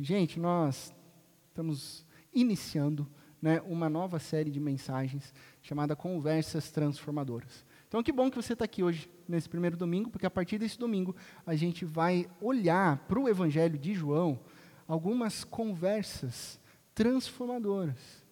Gente, nós estamos iniciando né, uma nova série de mensagens chamada Conversas Transformadoras. Então, que bom que você está aqui hoje, nesse primeiro domingo, porque a partir desse domingo a gente vai olhar para o Evangelho de João algumas conversas transformadoras.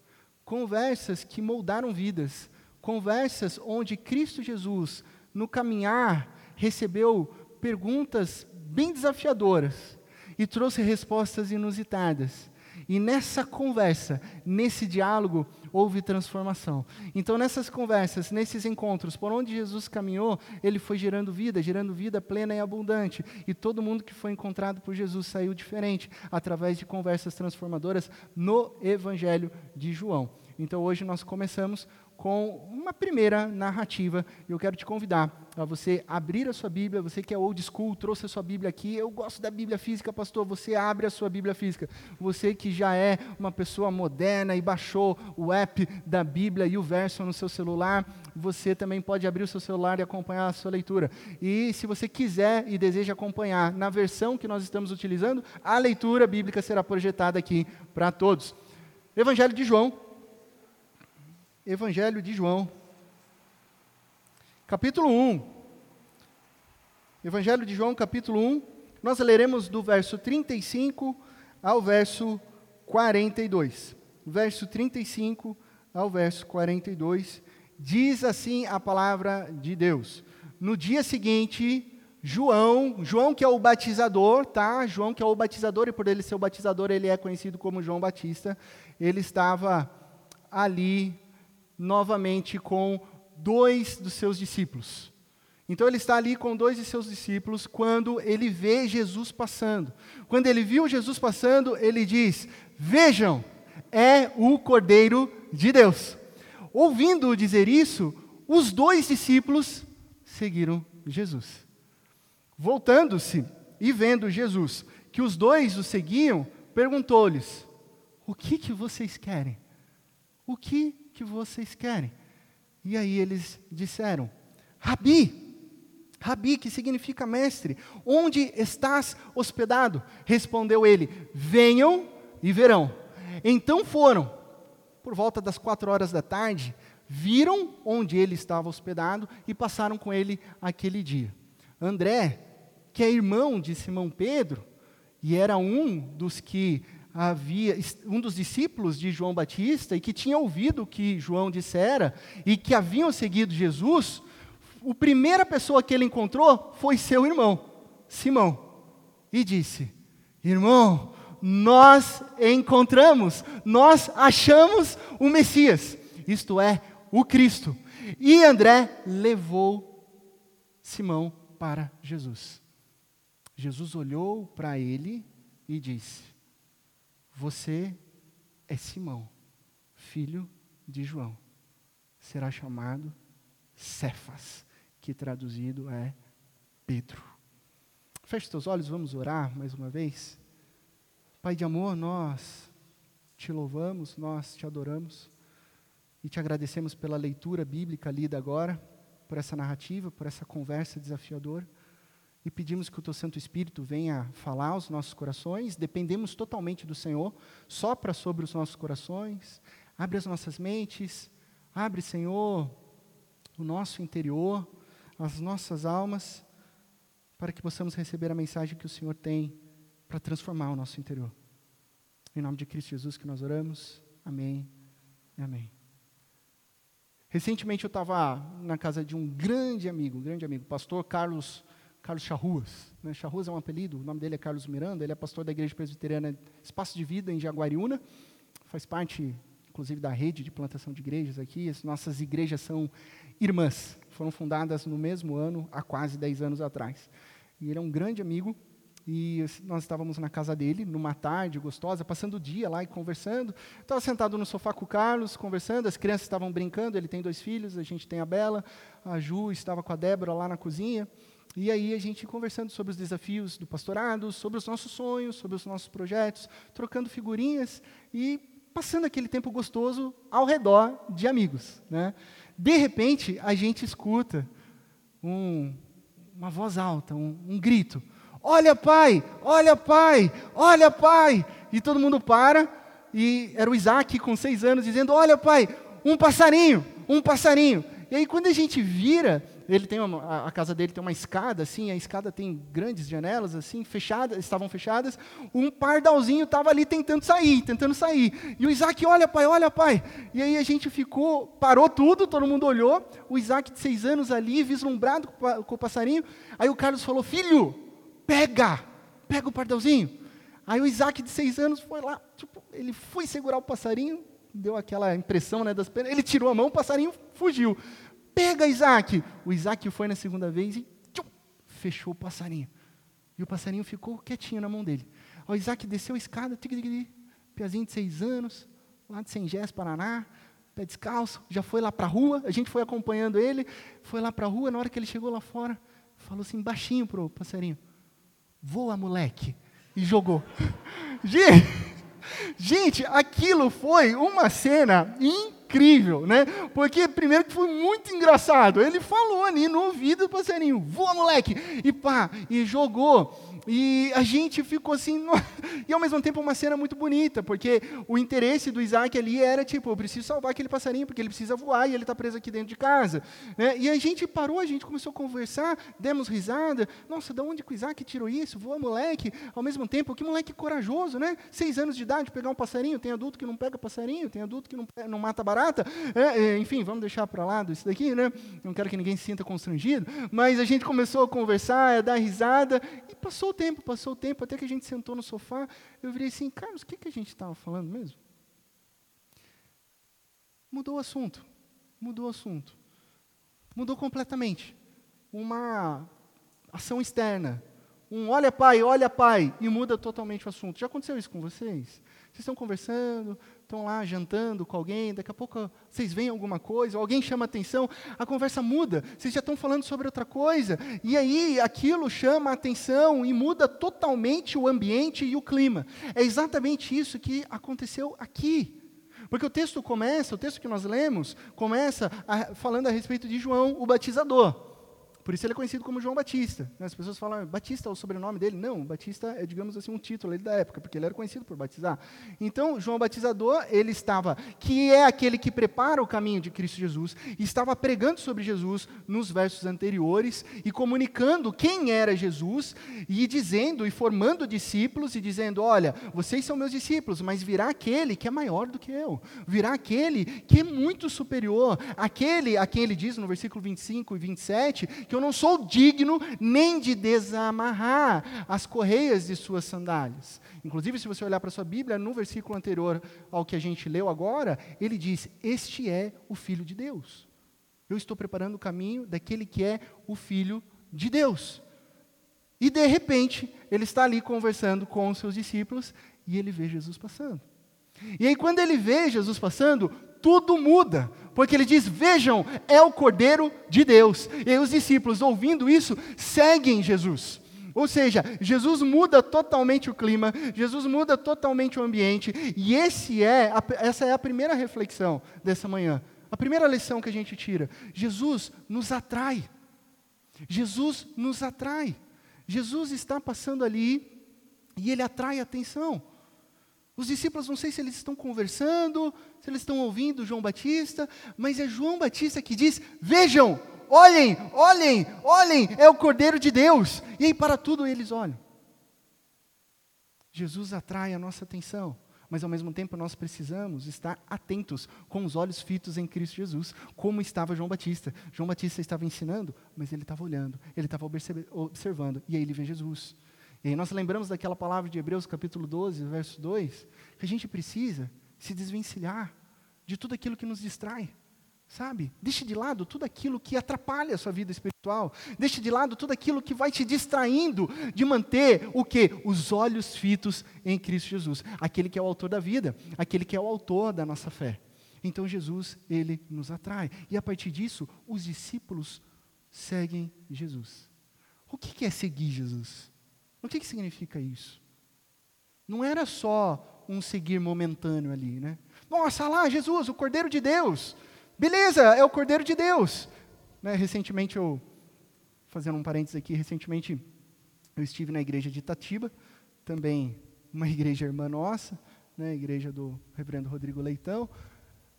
Conversas que moldaram vidas. Conversas onde Cristo Jesus, no caminhar, recebeu perguntas bem desafiadoras e trouxe respostas inusitadas. E nessa conversa, nesse diálogo, houve transformação. Então, nessas conversas, nesses encontros, por onde Jesus caminhou, ele foi gerando vida, gerando vida plena e abundante. E todo mundo que foi encontrado por Jesus saiu diferente, através de conversas transformadoras no Evangelho de João. Então, hoje nós começamos com uma primeira narrativa. Eu quero te convidar a você abrir a sua Bíblia. Você que é old school, trouxe a sua Bíblia aqui. Eu gosto da Bíblia física, pastor. Você abre a sua Bíblia física. Você que já é uma pessoa moderna e baixou o app da Bíblia e o verso no seu celular, você também pode abrir o seu celular e acompanhar a sua leitura. E se você quiser e deseja acompanhar na versão que nós estamos utilizando, a leitura bíblica será projetada aqui para todos. Evangelho de João, Evangelho de João, capítulo 1. Evangelho de João, capítulo 1. Nós leremos do verso 35 ao verso 42. Verso 35 ao verso 42. Diz assim a palavra de Deus. No dia seguinte, João, João que é o batizador, tá? João que é o batizador e por ele ser o batizador, ele é conhecido como João Batista. Ele estava ali novamente com dois dos seus discípulos. Então ele está ali com dois de seus discípulos quando ele vê Jesus passando. Quando ele viu Jesus passando, ele diz: Vejam, é o Cordeiro de Deus. Ouvindo dizer isso, os dois discípulos seguiram Jesus. Voltando-se e vendo Jesus que os dois o seguiam, perguntou-lhes: O que que vocês querem? O que que vocês querem? E aí eles disseram: Rabi, Rabi, que significa mestre, onde estás hospedado? Respondeu ele: Venham e verão. Então foram, por volta das quatro horas da tarde, viram onde ele estava hospedado e passaram com ele aquele dia. André, que é irmão de Simão Pedro, e era um dos que havia um dos discípulos de João Batista e que tinha ouvido o que João dissera e que haviam seguido Jesus, a primeira pessoa que ele encontrou foi seu irmão, Simão, e disse: Irmão, nós encontramos, nós achamos o Messias, isto é, o Cristo. E André levou Simão para Jesus. Jesus olhou para ele e disse: você é Simão, filho de João. Será chamado Cefas, que traduzido é Pedro. Feche seus olhos, vamos orar mais uma vez. Pai de amor, nós te louvamos, nós te adoramos e te agradecemos pela leitura bíblica lida agora, por essa narrativa, por essa conversa desafiadora e pedimos que o teu Santo Espírito venha falar aos nossos corações. Dependemos totalmente do Senhor, sopra sobre os nossos corações, abre as nossas mentes, abre, Senhor, o nosso interior, as nossas almas, para que possamos receber a mensagem que o Senhor tem para transformar o nosso interior. Em nome de Cristo Jesus que nós oramos. Amém. Amém. Recentemente eu estava na casa de um grande amigo, um grande amigo, pastor Carlos Carlos Charruas. Né? Charruas é um apelido, o nome dele é Carlos Miranda, ele é pastor da Igreja Presbiteriana Espaço de Vida, em Jaguariúna, faz parte, inclusive, da rede de plantação de igrejas aqui. As nossas igrejas são irmãs, foram fundadas no mesmo ano, há quase 10 anos atrás. E ele é um grande amigo, e nós estávamos na casa dele, numa tarde gostosa, passando o dia lá e conversando. Estava sentado no sofá com o Carlos, conversando, as crianças estavam brincando, ele tem dois filhos, a gente tem a Bela, a Ju estava com a Débora lá na cozinha. E aí a gente conversando sobre os desafios do pastorado, sobre os nossos sonhos, sobre os nossos projetos, trocando figurinhas e passando aquele tempo gostoso ao redor de amigos. Né? De repente, a gente escuta um, uma voz alta, um, um grito. Olha, pai, olha, pai, olha, pai. E todo mundo para, e era o Isaac com seis anos dizendo: Olha, pai, um passarinho, um passarinho. E aí, quando a gente vira, ele tem uma, a casa dele tem uma escada, assim, a escada tem grandes janelas, assim, fechadas, estavam fechadas. Um pardalzinho estava ali tentando sair, tentando sair. E o Isaac, olha, pai, olha, pai. E aí a gente ficou, parou tudo, todo mundo olhou. O Isaac de seis anos ali, vislumbrado com, o passarinho. Aí o Carlos falou: Filho, pega, pega o pardalzinho. Aí o Isaac de seis anos foi lá, tipo, ele foi segurar o passarinho, deu aquela impressão né, das pernas, ele tirou a mão, o passarinho fugiu. Pega, Isaac! O Isaac foi na segunda vez e tchum, fechou o passarinho. E o passarinho ficou quietinho na mão dele. O Isaac desceu a escada, piazinho de seis anos, lá de Sengés, Paraná, pé descalço, já foi lá para a rua, a gente foi acompanhando ele, foi lá para a rua, na hora que ele chegou lá fora, falou assim baixinho pro passarinho, voa moleque, e jogou. Gente, gente, aquilo foi uma cena incrível, né? Porque primeiro que foi muito engraçado. Ele falou ali no ouvido do passarinho: "Voa, moleque!" E pá, e jogou. E a gente ficou assim, e ao mesmo tempo uma cena muito bonita, porque o interesse do Isaac ali era tipo, eu preciso salvar aquele passarinho, porque ele precisa voar e ele está preso aqui dentro de casa. Né? E a gente parou, a gente começou a conversar, demos risada, nossa, de onde que o Isaac tirou isso? Voa moleque, ao mesmo tempo, que moleque corajoso, né? Seis anos de idade, pegar um passarinho, tem adulto que não pega passarinho, tem adulto que não, não mata barata, é, enfim, vamos deixar para lá isso daqui, né? Não quero que ninguém se sinta constrangido, mas a gente começou a conversar, a dar risada, e passou o tempo, passou o tempo, até que a gente sentou no sofá, eu virei assim, Carlos, o que, que a gente estava falando mesmo? Mudou o assunto, mudou o assunto. Mudou completamente. Uma ação externa. Um olha pai, olha pai, e muda totalmente o assunto. Já aconteceu isso com vocês? Vocês estão conversando, estão lá jantando com alguém, daqui a pouco vocês veem alguma coisa, alguém chama atenção, a conversa muda, vocês já estão falando sobre outra coisa, e aí aquilo chama a atenção e muda totalmente o ambiente e o clima. É exatamente isso que aconteceu aqui. Porque o texto começa, o texto que nós lemos, começa a, falando a respeito de João, o batizador. Por isso ele é conhecido como João Batista. Né? As pessoas falam, Batista é o sobrenome dele? Não, Batista é, digamos assim, um título da época, porque ele era conhecido por batizar. Então, João Batizador, ele estava, que é aquele que prepara o caminho de Cristo Jesus, estava pregando sobre Jesus nos versos anteriores e comunicando quem era Jesus e dizendo e formando discípulos e dizendo: Olha, vocês são meus discípulos, mas virá aquele que é maior do que eu, virá aquele que é muito superior, aquele a quem ele diz no versículo 25 e 27 que eu não sou digno nem de desamarrar as correias de suas sandálias. Inclusive, se você olhar para a sua Bíblia, no versículo anterior ao que a gente leu agora, ele diz: Este é o Filho de Deus. Eu estou preparando o caminho daquele que é o Filho de Deus. E de repente, ele está ali conversando com os seus discípulos e ele vê Jesus passando. E aí, quando ele vê Jesus passando, tudo muda, porque ele diz: Vejam, é o Cordeiro de Deus. E os discípulos, ouvindo isso, seguem Jesus. Ou seja, Jesus muda totalmente o clima, Jesus muda totalmente o ambiente, e esse é a, essa é a primeira reflexão dessa manhã. A primeira lição que a gente tira: Jesus nos atrai. Jesus nos atrai. Jesus está passando ali e ele atrai atenção. Os discípulos, não sei se eles estão conversando, se eles estão ouvindo João Batista, mas é João Batista que diz: Vejam, olhem, olhem, olhem, é o Cordeiro de Deus. E aí, para tudo, eles olham. Jesus atrai a nossa atenção, mas ao mesmo tempo nós precisamos estar atentos, com os olhos fitos em Cristo Jesus, como estava João Batista. João Batista estava ensinando, mas ele estava olhando, ele estava observando, e aí ele vê Jesus. E nós lembramos daquela palavra de Hebreus capítulo 12, verso 2, que a gente precisa se desvencilhar de tudo aquilo que nos distrai. Sabe? Deixe de lado tudo aquilo que atrapalha a sua vida espiritual. Deixe de lado tudo aquilo que vai te distraindo de manter o que? Os olhos fitos em Cristo Jesus. Aquele que é o autor da vida, aquele que é o autor da nossa fé. Então Jesus, ele nos atrai. E a partir disso, os discípulos seguem Jesus. O que é seguir Jesus? O que, que significa isso? Não era só um seguir momentâneo ali, né? Nossa, lá, Jesus, o Cordeiro de Deus. Beleza, é o Cordeiro de Deus. Né, recentemente eu, fazendo um parênteses aqui, recentemente eu estive na igreja de Itatiba, também uma igreja irmã nossa, né, igreja do reverendo Rodrigo Leitão,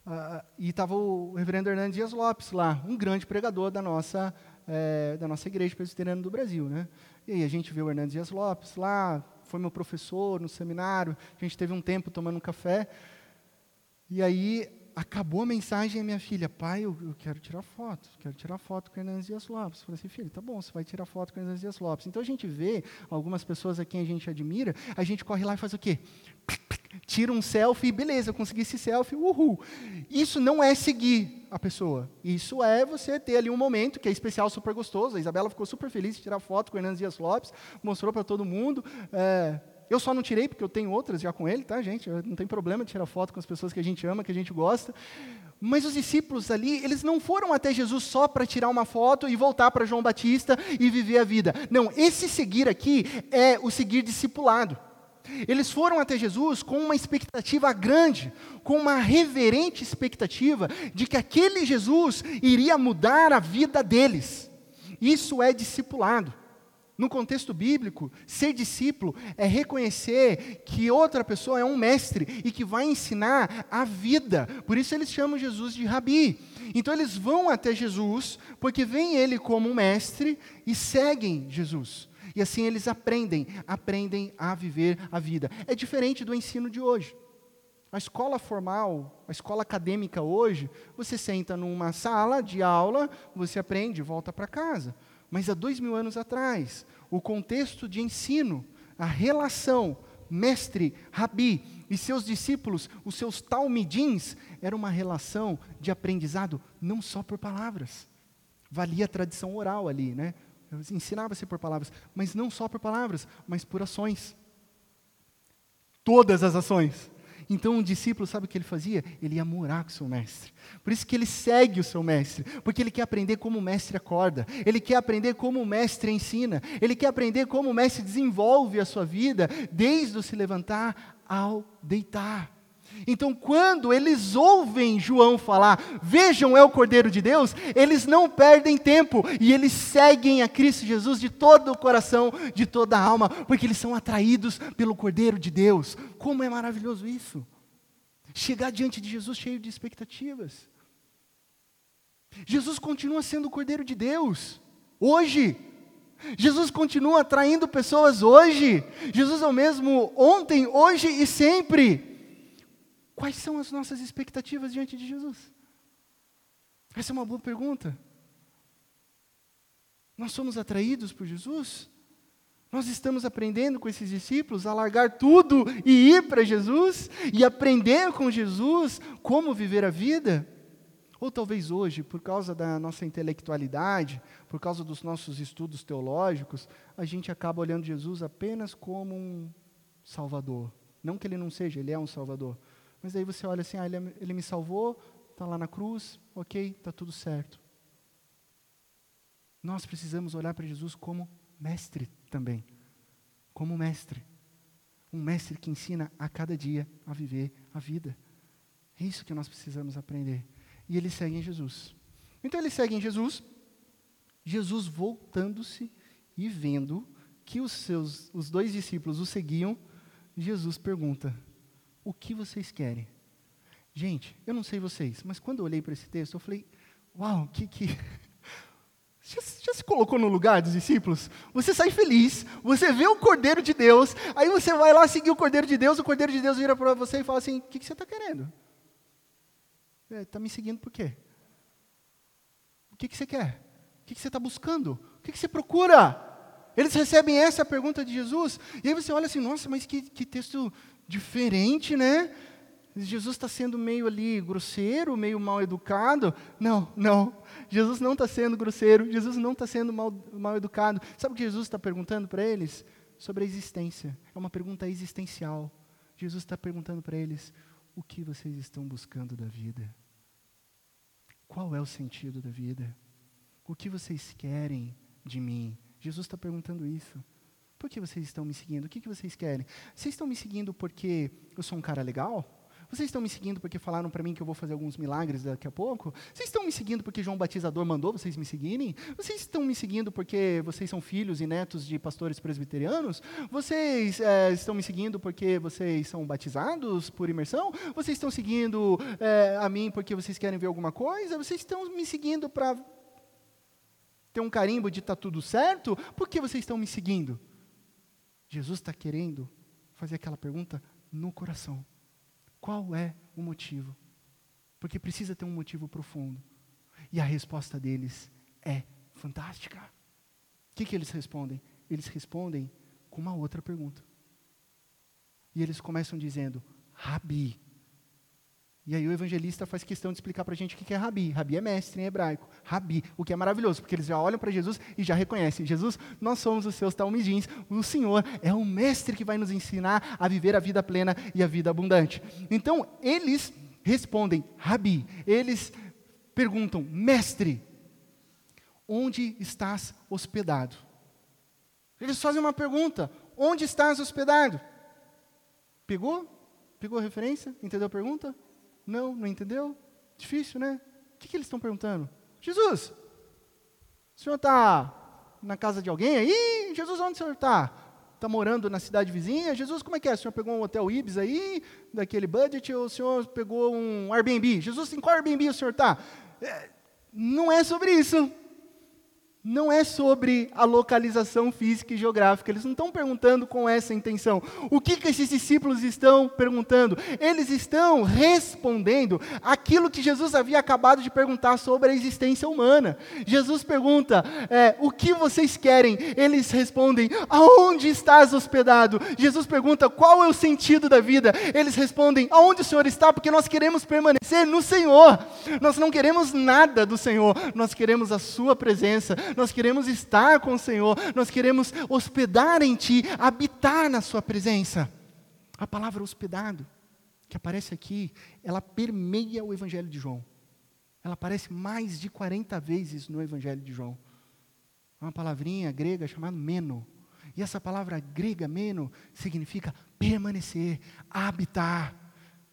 uh, e estava o reverendo Hernandes Dias Lopes lá, um grande pregador da nossa, é, da nossa igreja presbiteriana do Brasil. Né? E aí a gente viu o Hernandes Dias Lopes lá, foi meu professor no seminário, a gente teve um tempo tomando um café, e aí acabou a mensagem, a minha filha, pai, eu, eu, quero tirar foto, quero tirar foto com Hernandes Dias Lopes. Eu falei assim, filho, tá bom, você vai tirar foto com Hernandes Dias Lopes. Então a gente vê algumas pessoas a quem a gente admira, a gente corre lá e faz o quê? Tira um selfie, beleza, consegui esse selfie, uhul. Isso não é seguir a pessoa. Isso é você ter ali um momento que é especial, super gostoso. A Isabela ficou super feliz de tirar foto com o Hernandes Dias Lopes, mostrou para todo mundo. É, eu só não tirei porque eu tenho outras já com ele, tá, gente? Não tem problema tirar foto com as pessoas que a gente ama, que a gente gosta. Mas os discípulos ali, eles não foram até Jesus só para tirar uma foto e voltar para João Batista e viver a vida. Não, esse seguir aqui é o seguir discipulado. Eles foram até Jesus com uma expectativa grande, com uma reverente expectativa de que aquele Jesus iria mudar a vida deles. Isso é discipulado. No contexto bíblico, ser discípulo é reconhecer que outra pessoa é um mestre e que vai ensinar a vida. Por isso eles chamam Jesus de rabi. Então eles vão até Jesus porque veem ele como um mestre e seguem Jesus. E assim eles aprendem, aprendem a viver a vida. É diferente do ensino de hoje. A escola formal, a escola acadêmica hoje, você senta numa sala de aula, você aprende, volta para casa. Mas há dois mil anos atrás, o contexto de ensino, a relação mestre, rabi e seus discípulos, os seus talmidins, era uma relação de aprendizado não só por palavras. Valia a tradição oral ali, né? Ensinava-se por palavras, mas não só por palavras, mas por ações. Todas as ações. Então o discípulo, sabe o que ele fazia? Ele ia morar com o seu mestre. Por isso que ele segue o seu mestre, porque ele quer aprender como o mestre acorda, ele quer aprender como o mestre ensina, ele quer aprender como o mestre desenvolve a sua vida, desde o se levantar ao deitar. Então, quando eles ouvem João falar, vejam, é o Cordeiro de Deus, eles não perdem tempo e eles seguem a Cristo Jesus de todo o coração, de toda a alma, porque eles são atraídos pelo Cordeiro de Deus. Como é maravilhoso isso! Chegar diante de Jesus cheio de expectativas. Jesus continua sendo o Cordeiro de Deus, hoje. Jesus continua atraindo pessoas hoje. Jesus é o mesmo ontem, hoje e sempre. Quais são as nossas expectativas diante de Jesus? Essa é uma boa pergunta. Nós somos atraídos por Jesus? Nós estamos aprendendo com esses discípulos a largar tudo e ir para Jesus e aprender com Jesus como viver a vida? Ou talvez hoje, por causa da nossa intelectualidade, por causa dos nossos estudos teológicos, a gente acaba olhando Jesus apenas como um Salvador. Não que ele não seja, ele é um Salvador. Mas aí você olha assim, ah, ele, ele me salvou, está lá na cruz, ok, está tudo certo. Nós precisamos olhar para Jesus como mestre também. Como mestre. Um mestre que ensina a cada dia a viver a vida. É isso que nós precisamos aprender. E eles seguem Jesus. Então eles seguem Jesus. Jesus voltando-se e vendo que os seus os dois discípulos o seguiam, Jesus pergunta: o que vocês querem? Gente, eu não sei vocês, mas quando eu olhei para esse texto, eu falei, uau, que que. Já, já, se colocou no lugar dos discípulos? Você sai feliz, você vê o Cordeiro de Deus, aí você vai lá seguir o Cordeiro de Deus, o Cordeiro de Deus vira para você e fala assim: o que, que você está querendo? Está é, me seguindo por quê? O que, que você quer? O que, que você está buscando? O que, que você procura? Eles recebem essa pergunta de Jesus, e aí você olha assim: nossa, mas que, que texto diferente, né? Jesus está sendo meio ali grosseiro, meio mal educado. Não, não. Jesus não está sendo grosseiro, Jesus não está sendo mal, mal educado. Sabe o que Jesus está perguntando para eles? Sobre a existência. É uma pergunta existencial. Jesus está perguntando para eles: o que vocês estão buscando da vida? Qual é o sentido da vida? O que vocês querem de mim? Jesus está perguntando isso. Por que vocês estão me seguindo? O que, que vocês querem? Vocês estão me seguindo porque eu sou um cara legal? Vocês estão me seguindo porque falaram para mim que eu vou fazer alguns milagres daqui a pouco? Vocês estão me seguindo porque João Batizador mandou vocês me seguirem? Vocês estão me seguindo porque vocês são filhos e netos de pastores presbiterianos? Vocês é, estão me seguindo porque vocês são batizados por imersão? Vocês estão seguindo é, a mim porque vocês querem ver alguma coisa? Vocês estão me seguindo para ter um carimbo de está tudo certo? Por que vocês estão me seguindo? Jesus está querendo fazer aquela pergunta no coração. Qual é o motivo? Porque precisa ter um motivo profundo. E a resposta deles é fantástica. O que, que eles respondem? Eles respondem com uma outra pergunta. E eles começam dizendo: Rabi. E aí o evangelista faz questão de explicar para a gente o que é Rabi. Rabi é mestre em hebraico. Rabi, o que é maravilhoso, porque eles já olham para Jesus e já reconhecem. Jesus, nós somos os seus talmidins. O Senhor é o mestre que vai nos ensinar a viver a vida plena e a vida abundante. Então, eles respondem, Rabi. Eles perguntam, mestre, onde estás hospedado? Eles fazem uma pergunta, onde estás hospedado? Pegou? Pegou a referência? Entendeu a pergunta? Não, não entendeu? Difícil, né? O que, que eles estão perguntando? Jesus, o senhor está na casa de alguém aí? Jesus, onde o senhor está? Está morando na cidade vizinha? Jesus, como é que é? O senhor pegou um hotel Ibis aí, daquele budget, ou o senhor pegou um Airbnb? Jesus, em qual Airbnb o senhor está? É, não é sobre isso não é sobre a localização física e geográfica. Eles não estão perguntando com essa intenção. O que, que esses discípulos estão perguntando? Eles estão respondendo aquilo que Jesus havia acabado de perguntar sobre a existência humana. Jesus pergunta: é, O que vocês querem? Eles respondem: Aonde estás hospedado? Jesus pergunta: Qual é o sentido da vida? Eles respondem: Aonde o Senhor está? Porque nós queremos permanecer no Senhor. Nós não queremos nada do Senhor, nós queremos a Sua presença nós queremos estar com o Senhor, nós queremos hospedar em Ti, habitar na Sua presença. A palavra hospedado, que aparece aqui, ela permeia o Evangelho de João. Ela aparece mais de 40 vezes no Evangelho de João. É uma palavrinha grega chamada meno. E essa palavra grega, meno, significa permanecer, habitar.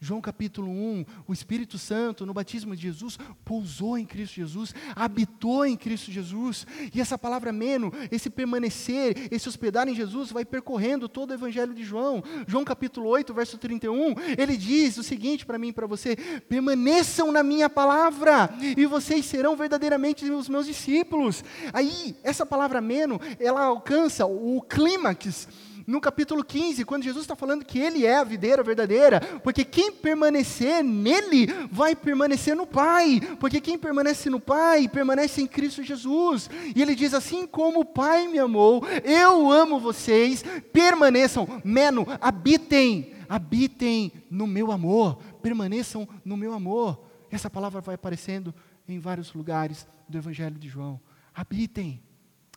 João capítulo 1, o Espírito Santo, no batismo de Jesus, pousou em Cristo Jesus, habitou em Cristo Jesus, e essa palavra meno, esse permanecer, esse hospedar em Jesus, vai percorrendo todo o Evangelho de João. João capítulo 8, verso 31, ele diz o seguinte para mim e para você: permaneçam na minha palavra, e vocês serão verdadeiramente os meus discípulos. Aí, essa palavra meno, ela alcança o clímax no capítulo 15, quando Jesus está falando que Ele é a videira verdadeira, porque quem permanecer nele vai permanecer no Pai, porque quem permanece no Pai permanece em Cristo Jesus. E Ele diz: assim como o Pai me amou, eu amo vocês, permaneçam, meno, habitem, habitem no meu amor, permaneçam no meu amor. Essa palavra vai aparecendo em vários lugares do Evangelho de João. Habitem,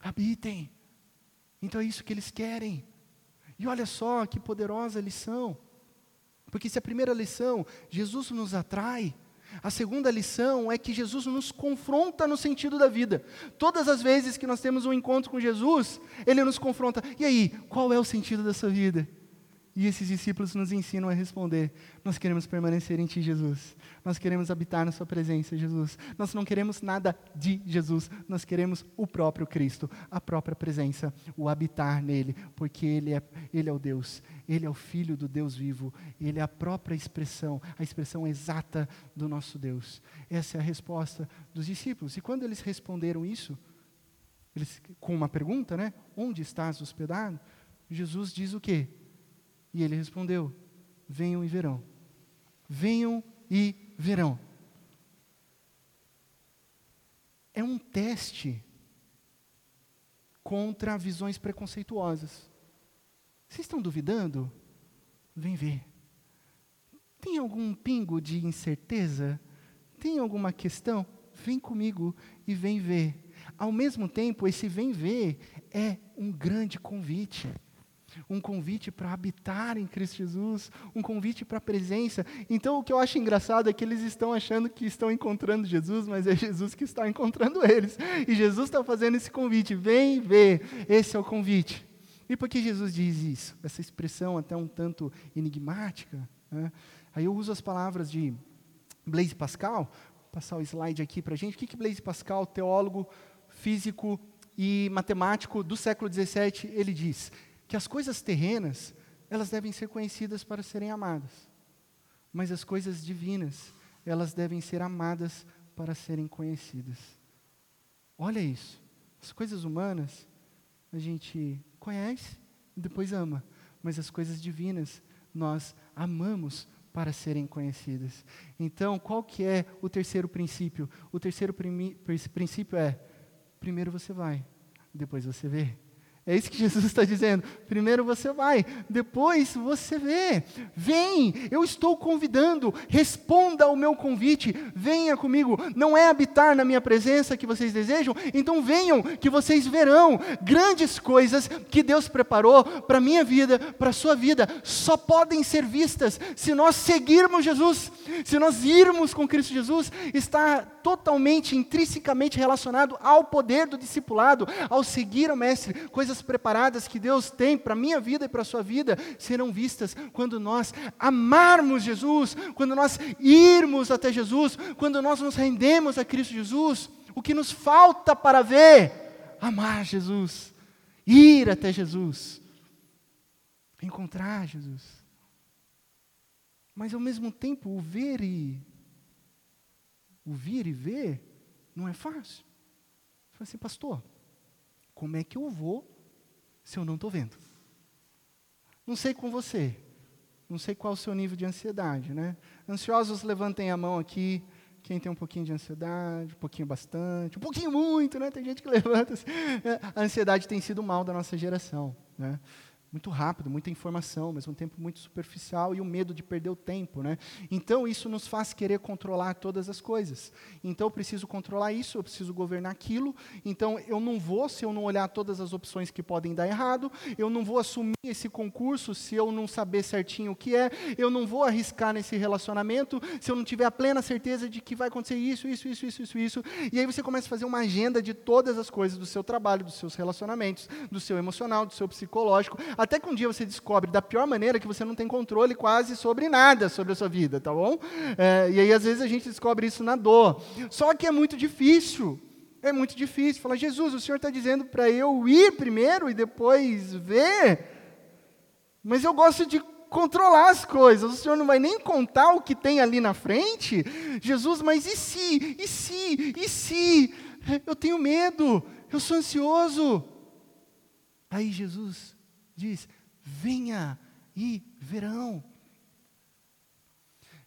habitem. Então é isso que eles querem. E olha só que poderosa lição. Porque se a primeira lição, Jesus nos atrai, a segunda lição é que Jesus nos confronta no sentido da vida. Todas as vezes que nós temos um encontro com Jesus, ele nos confronta. E aí, qual é o sentido da sua vida? E esses discípulos nos ensinam a responder: Nós queremos permanecer em Ti, Jesus. Nós queremos habitar na Sua presença, Jesus. Nós não queremos nada de Jesus. Nós queremos o próprio Cristo, a própria presença, o habitar nele, porque Ele é, ele é o Deus. Ele é o Filho do Deus vivo. Ele é a própria expressão, a expressão exata do nosso Deus. Essa é a resposta dos discípulos. E quando eles responderam isso, eles, com uma pergunta, né? Onde estás hospedado? Jesus diz o quê? E ele respondeu: Venham e verão. Venham e verão. É um teste contra visões preconceituosas. Vocês estão duvidando? Vem ver. Tem algum pingo de incerteza? Tem alguma questão? Vem comigo e vem ver. Ao mesmo tempo, esse vem ver é um grande convite um convite para habitar em Cristo Jesus, um convite para a presença. Então, o que eu acho engraçado é que eles estão achando que estão encontrando Jesus, mas é Jesus que está encontrando eles. E Jesus está fazendo esse convite: vem ver, esse é o convite. E por que Jesus diz isso? Essa expressão até um tanto enigmática. Né? Aí eu uso as palavras de Blaise Pascal, vou passar o slide aqui para a gente. O que, que Blaise Pascal, teólogo, físico e matemático do século XVII, ele diz? Que as coisas terrenas, elas devem ser conhecidas para serem amadas. Mas as coisas divinas, elas devem ser amadas para serem conhecidas. Olha isso. As coisas humanas, a gente conhece e depois ama. Mas as coisas divinas, nós amamos para serem conhecidas. Então, qual que é o terceiro princípio? O terceiro princípio é: primeiro você vai, depois você vê. É isso que Jesus está dizendo. Primeiro você vai, depois você vê. Vem, eu estou convidando, responda ao meu convite, venha comigo. Não é habitar na minha presença que vocês desejam? Então venham, que vocês verão grandes coisas que Deus preparou para a minha vida, para a sua vida. Só podem ser vistas se nós seguirmos Jesus, se nós irmos com Cristo Jesus. Está totalmente, intrinsecamente relacionado ao poder do discipulado, ao seguir o Mestre. Coisas preparadas que Deus tem para a minha vida e para a sua vida serão vistas quando nós amarmos Jesus, quando nós irmos até Jesus, quando nós nos rendemos a Cristo Jesus. O que nos falta para ver? Amar Jesus, ir até Jesus, encontrar Jesus. Mas ao mesmo tempo, o ver e o vir e ver não é fácil. Você fala assim, pastor, como é que eu vou se eu não estou vendo? Não sei com você, não sei qual o seu nível de ansiedade, né? Ansiosos, levantem a mão aqui. Quem tem um pouquinho de ansiedade, um pouquinho bastante, um pouquinho muito, né? Tem gente que levanta. Assim. A ansiedade tem sido mal da nossa geração, né? Muito rápido, muita informação, ao mesmo tempo muito superficial e o medo de perder o tempo, né? Então isso nos faz querer controlar todas as coisas. Então eu preciso controlar isso, eu preciso governar aquilo. Então eu não vou se eu não olhar todas as opções que podem dar errado. Eu não vou assumir esse concurso se eu não saber certinho o que é. Eu não vou arriscar nesse relacionamento se eu não tiver a plena certeza de que vai acontecer isso, isso, isso, isso, isso, isso. E aí você começa a fazer uma agenda de todas as coisas do seu trabalho, dos seus relacionamentos, do seu emocional, do seu psicológico até que um dia você descobre da pior maneira que você não tem controle quase sobre nada sobre a sua vida, tá bom? É, e aí às vezes a gente descobre isso na dor. Só que é muito difícil. É muito difícil. Fala, Jesus, o Senhor está dizendo para eu ir primeiro e depois ver. Mas eu gosto de controlar as coisas. O Senhor não vai nem contar o que tem ali na frente. Jesus, mas e se? E se? E se? Eu tenho medo. Eu sou ansioso. Aí Jesus diz: venha e verão.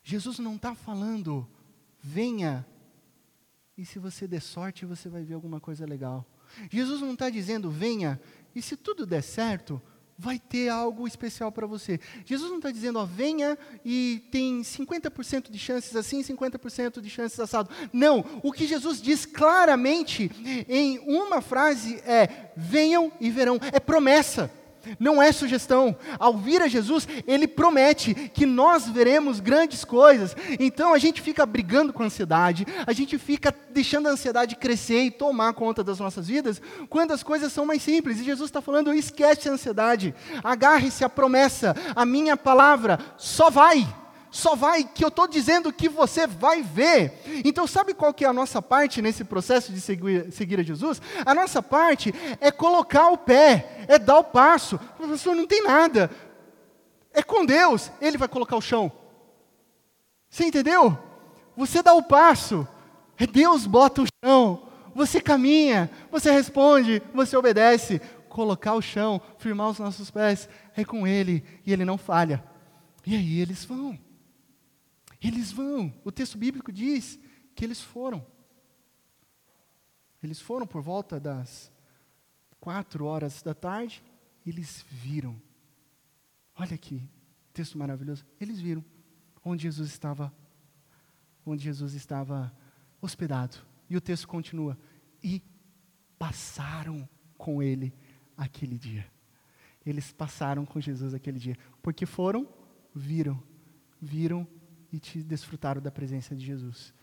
Jesus não está falando, venha, e se você der sorte, você vai ver alguma coisa legal. Jesus não está dizendo, venha, e se tudo der certo, vai ter algo especial para você. Jesus não está dizendo, ó, venha e tem 50% de chances assim, 50% de chances assado. Não, o que Jesus diz claramente em uma frase é: venham e verão, é promessa não é sugestão. Ao vir a Jesus, ele promete que nós veremos grandes coisas. Então a gente fica brigando com a ansiedade, a gente fica deixando a ansiedade crescer e tomar conta das nossas vidas, quando as coisas são mais simples. E Jesus está falando: esquece a ansiedade, agarre-se à promessa, a minha palavra só vai só vai, que eu estou dizendo que você vai ver. Então, sabe qual que é a nossa parte nesse processo de seguir, seguir a Jesus? A nossa parte é colocar o pé, é dar o passo. O professor não tem nada. É com Deus, Ele vai colocar o chão. Você entendeu? Você dá o passo, é Deus bota o chão. Você caminha, você responde, você obedece. Colocar o chão, firmar os nossos pés, é com Ele e Ele não falha. E aí eles vão. Eles vão. O texto bíblico diz que eles foram. Eles foram por volta das quatro horas da tarde, eles viram. Olha aqui, texto maravilhoso. Eles viram onde Jesus estava, onde Jesus estava hospedado. E o texto continua. E passaram com ele aquele dia. Eles passaram com Jesus aquele dia. Porque foram, viram, viram e te desfrutaram da presença de Jesus.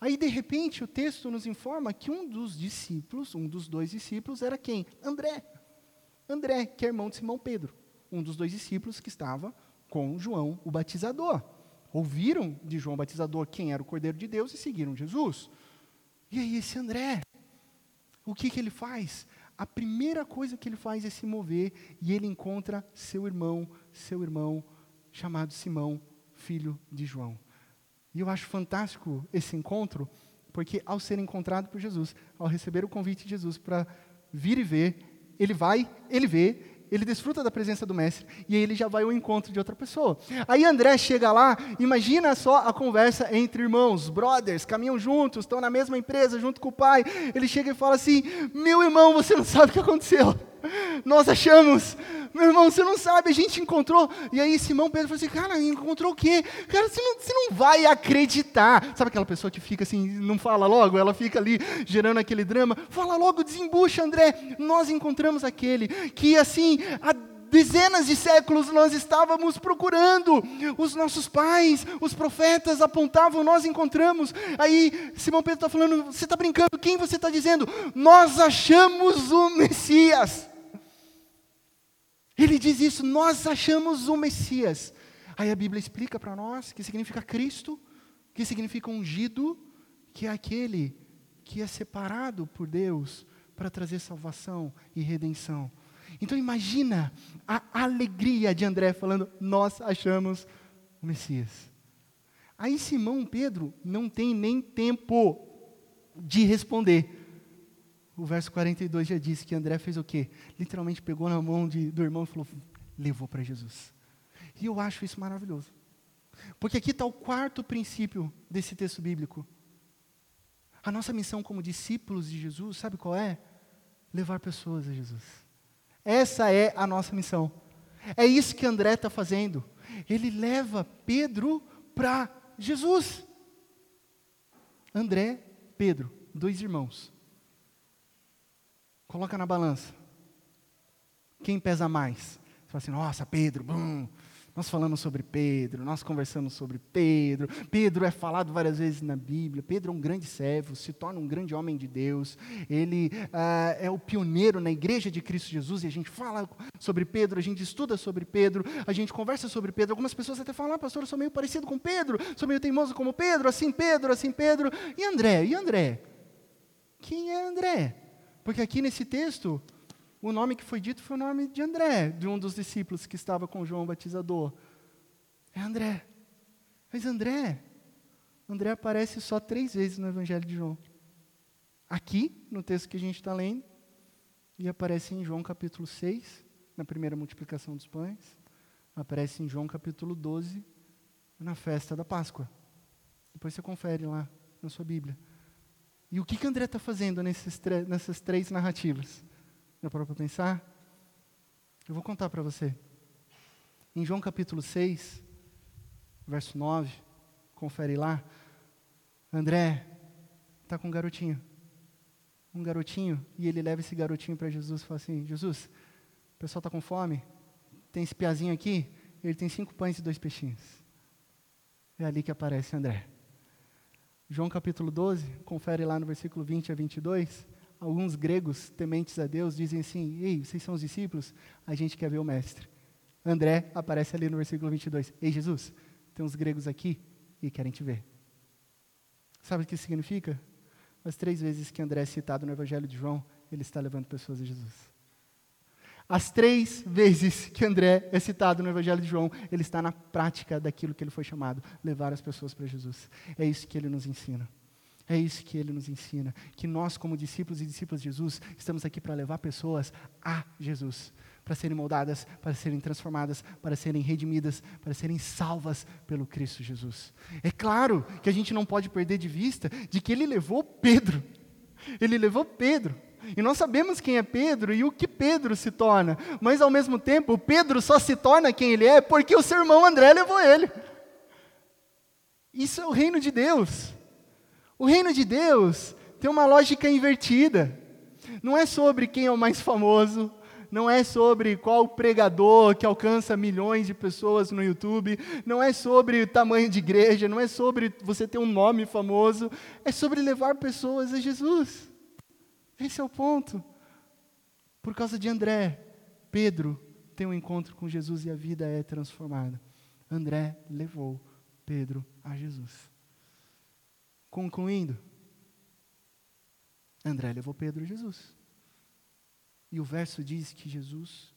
Aí, de repente, o texto nos informa que um dos discípulos, um dos dois discípulos, era quem? André. André, que é irmão de Simão Pedro. Um dos dois discípulos que estava com João, o batizador. ouviram de João Batizador quem era o Cordeiro de Deus e seguiram Jesus. E aí, esse André, o que, que ele faz? A primeira coisa que ele faz é se mover e ele encontra seu irmão, seu irmão chamado Simão, filho de João. E eu acho fantástico esse encontro, porque ao ser encontrado por Jesus, ao receber o convite de Jesus para vir e ver, ele vai, ele vê, ele desfruta da presença do mestre e aí ele já vai ao encontro de outra pessoa. Aí André chega lá, imagina só a conversa entre irmãos, brothers, caminham juntos, estão na mesma empresa junto com o pai. Ele chega e fala assim: Meu irmão, você não sabe o que aconteceu. Nós achamos, meu irmão, você não sabe, a gente encontrou. E aí Simão Pedro falou assim: Cara, encontrou o quê? Cara, você não, você não vai acreditar. Sabe aquela pessoa que fica assim, não fala logo, ela fica ali gerando aquele drama? Fala logo, desembucha, André. Nós encontramos aquele que, assim, há dezenas de séculos nós estávamos procurando. Os nossos pais, os profetas apontavam, nós encontramos. Aí Simão Pedro está falando: Você está brincando? Quem você está dizendo? Nós achamos o Messias. Ele diz isso, nós achamos o Messias. Aí a Bíblia explica para nós que significa Cristo, que significa ungido, que é aquele que é separado por Deus para trazer salvação e redenção. Então imagina a alegria de André falando: Nós achamos o Messias. Aí Simão Pedro não tem nem tempo de responder o verso 42 já diz que André fez o quê? Literalmente pegou na mão de, do irmão e falou: levou para Jesus. E eu acho isso maravilhoso. Porque aqui está o quarto princípio desse texto bíblico. A nossa missão como discípulos de Jesus, sabe qual é? Levar pessoas a Jesus. Essa é a nossa missão. É isso que André está fazendo. Ele leva Pedro para Jesus. André, Pedro, dois irmãos. Coloca na balança. Quem pesa mais? Você fala assim, nossa, Pedro, bum, nós falamos sobre Pedro, nós conversamos sobre Pedro. Pedro é falado várias vezes na Bíblia. Pedro é um grande servo, se torna um grande homem de Deus. Ele ah, é o pioneiro na igreja de Cristo Jesus e a gente fala sobre Pedro, a gente estuda sobre Pedro, a gente conversa sobre Pedro. Algumas pessoas até falam, ah, pastor, eu sou meio parecido com Pedro, sou meio teimoso como Pedro, assim Pedro, assim Pedro. E André? E André? Quem é André? Porque aqui nesse texto, o nome que foi dito foi o nome de André, de um dos discípulos que estava com João Batizador. É André. Mas André, André aparece só três vezes no Evangelho de João. Aqui, no texto que a gente está lendo, e aparece em João capítulo 6, na primeira multiplicação dos pães, aparece em João capítulo 12, na festa da Páscoa. Depois você confere lá na sua Bíblia. E o que, que André está fazendo nesses nessas três narrativas? Parou para pensar? Eu vou contar para você. Em João capítulo 6, verso 9, confere lá. André está com um garotinho. Um garotinho, e ele leva esse garotinho para Jesus e fala assim: Jesus, o pessoal está com fome, tem esse piazinho aqui, ele tem cinco pães e dois peixinhos. É ali que aparece André. João capítulo 12, confere lá no versículo 20 a 22. Alguns gregos tementes a Deus dizem assim: Ei, vocês são os discípulos? A gente quer ver o Mestre. André aparece ali no versículo 22. Ei, Jesus, tem uns gregos aqui e querem te ver. Sabe o que significa? As três vezes que André é citado no Evangelho de João, ele está levando pessoas a Jesus. As três vezes que André é citado no Evangelho de João, ele está na prática daquilo que ele foi chamado, levar as pessoas para Jesus. É isso que ele nos ensina. É isso que ele nos ensina. Que nós, como discípulos e discípulas de Jesus, estamos aqui para levar pessoas a Jesus. Para serem moldadas, para serem transformadas, para serem redimidas, para serem salvas pelo Cristo Jesus. É claro que a gente não pode perder de vista de que ele levou Pedro. Ele levou Pedro. E nós sabemos quem é Pedro e o que Pedro se torna. Mas ao mesmo tempo, Pedro só se torna quem ele é porque o seu irmão André levou ele. Isso é o reino de Deus. O reino de Deus tem uma lógica invertida. Não é sobre quem é o mais famoso, não é sobre qual pregador que alcança milhões de pessoas no YouTube, não é sobre tamanho de igreja, não é sobre você ter um nome famoso, é sobre levar pessoas a Jesus. Esse é o ponto. Por causa de André, Pedro tem um encontro com Jesus e a vida é transformada. André levou Pedro a Jesus. Concluindo, André levou Pedro a Jesus. E o verso diz que Jesus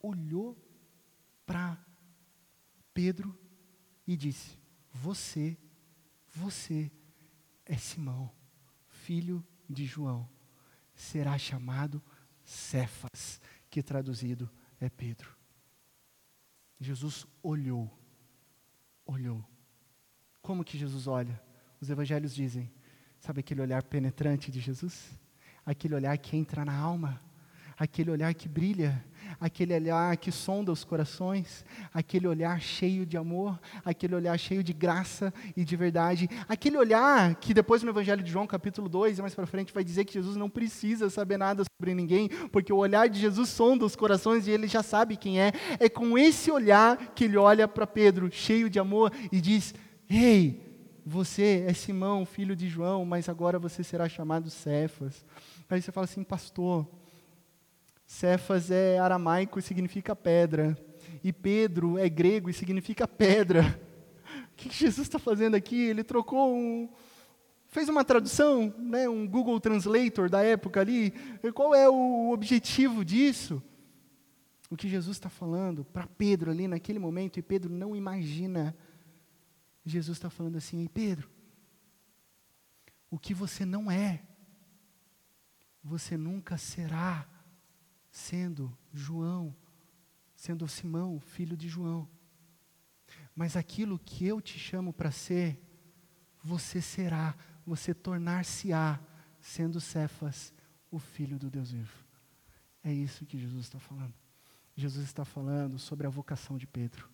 olhou para Pedro e disse: Você, você é Simão, filho de João. Será chamado Cefas, que traduzido é Pedro. Jesus olhou, olhou. Como que Jesus olha? Os evangelhos dizem, sabe aquele olhar penetrante de Jesus? Aquele olhar que entra na alma, aquele olhar que brilha, aquele olhar que sonda os corações, aquele olhar cheio de amor, aquele olhar cheio de graça e de verdade, aquele olhar que depois no Evangelho de João, capítulo 2, mais para frente, vai dizer que Jesus não precisa saber nada sobre ninguém, porque o olhar de Jesus sonda os corações e ele já sabe quem é. É com esse olhar que ele olha para Pedro, cheio de amor, e diz: Ei, você é Simão, filho de João, mas agora você será chamado Cefas. Aí você fala assim, pastor, Cefas é aramaico e significa pedra. E Pedro é grego e significa pedra. O que Jesus está fazendo aqui? Ele trocou um. Fez uma tradução, né, um Google Translator da época ali. Qual é o objetivo disso? O que Jesus está falando para Pedro ali naquele momento, e Pedro não imagina. Jesus está falando assim: Ei, Pedro, o que você não é, você nunca será sendo João, sendo Simão, filho de João. Mas aquilo que eu te chamo para ser, você será, você tornar-se-á, sendo Cefas, o filho do Deus vivo. É isso que Jesus está falando. Jesus está falando sobre a vocação de Pedro,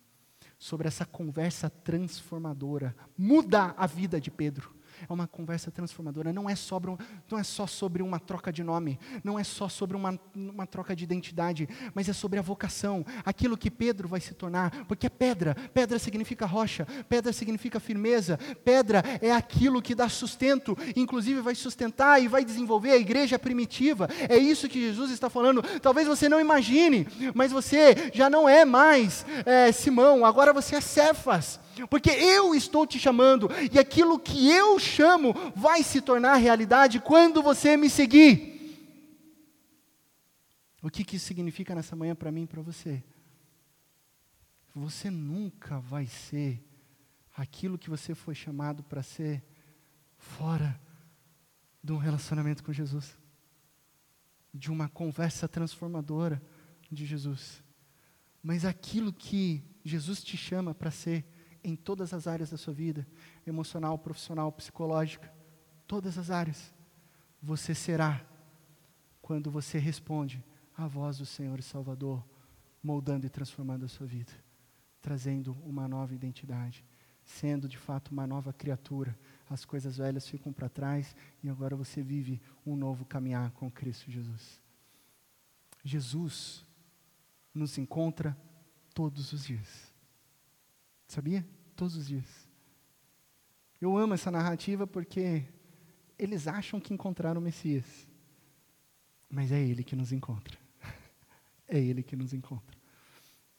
sobre essa conversa transformadora. Muda a vida de Pedro é uma conversa transformadora. Não é, sobre não é só sobre uma troca de nome, não é só sobre uma, uma troca de identidade, mas é sobre a vocação, aquilo que Pedro vai se tornar, porque é pedra, pedra significa rocha, pedra significa firmeza, pedra é aquilo que dá sustento, inclusive vai sustentar e vai desenvolver a igreja primitiva. É isso que Jesus está falando. Talvez você não imagine, mas você já não é mais é, Simão, agora você é Cefas porque eu estou te chamando, e aquilo que eu chamo vai se tornar realidade quando você me seguir. O que, que isso significa nessa manhã para mim e para você? Você nunca vai ser aquilo que você foi chamado para ser fora de um relacionamento com Jesus, de uma conversa transformadora de Jesus. Mas aquilo que Jesus te chama para ser, em todas as áreas da sua vida emocional, profissional, psicológica todas as áreas. Você será quando você responde à voz do Senhor e Salvador, moldando e transformando a sua vida, trazendo uma nova identidade, sendo de fato uma nova criatura. As coisas velhas ficam para trás e agora você vive um novo caminhar com Cristo Jesus. Jesus nos encontra todos os dias. Sabia? Todos os dias. Eu amo essa narrativa porque eles acham que encontraram o Messias. Mas é Ele que nos encontra. É Ele que nos encontra.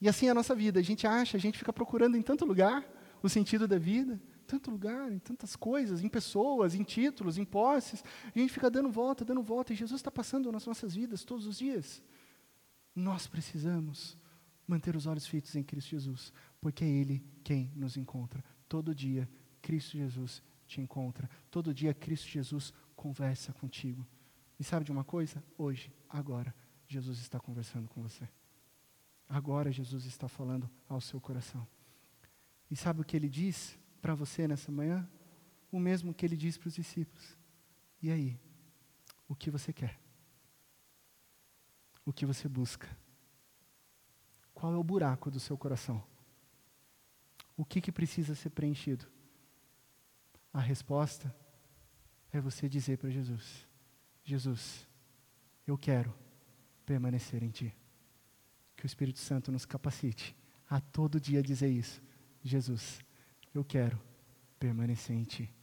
E assim é a nossa vida. A gente acha, a gente fica procurando em tanto lugar o sentido da vida, tanto lugar, em tantas coisas, em pessoas, em títulos, em posses. A gente fica dando volta, dando volta, e Jesus está passando nas nossas vidas todos os dias. Nós precisamos manter os olhos fitos em Cristo Jesus, porque é Ele quem nos encontra. Todo dia, Cristo Jesus te encontra. Todo dia, Cristo Jesus conversa contigo. E sabe de uma coisa? Hoje, agora, Jesus está conversando com você. Agora, Jesus está falando ao seu coração. E sabe o que ele diz para você nessa manhã? O mesmo que ele diz para os discípulos. E aí? O que você quer? O que você busca? Qual é o buraco do seu coração? O que, que precisa ser preenchido? A resposta é você dizer para Jesus: Jesus, eu quero permanecer em Ti. Que o Espírito Santo nos capacite a todo dia dizer isso. Jesus, eu quero permanecer em Ti.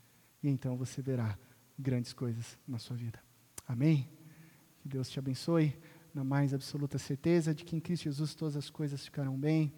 E então você verá grandes coisas na sua vida. Amém? Que Deus te abençoe, na mais absoluta certeza de que em Cristo Jesus todas as coisas ficarão bem.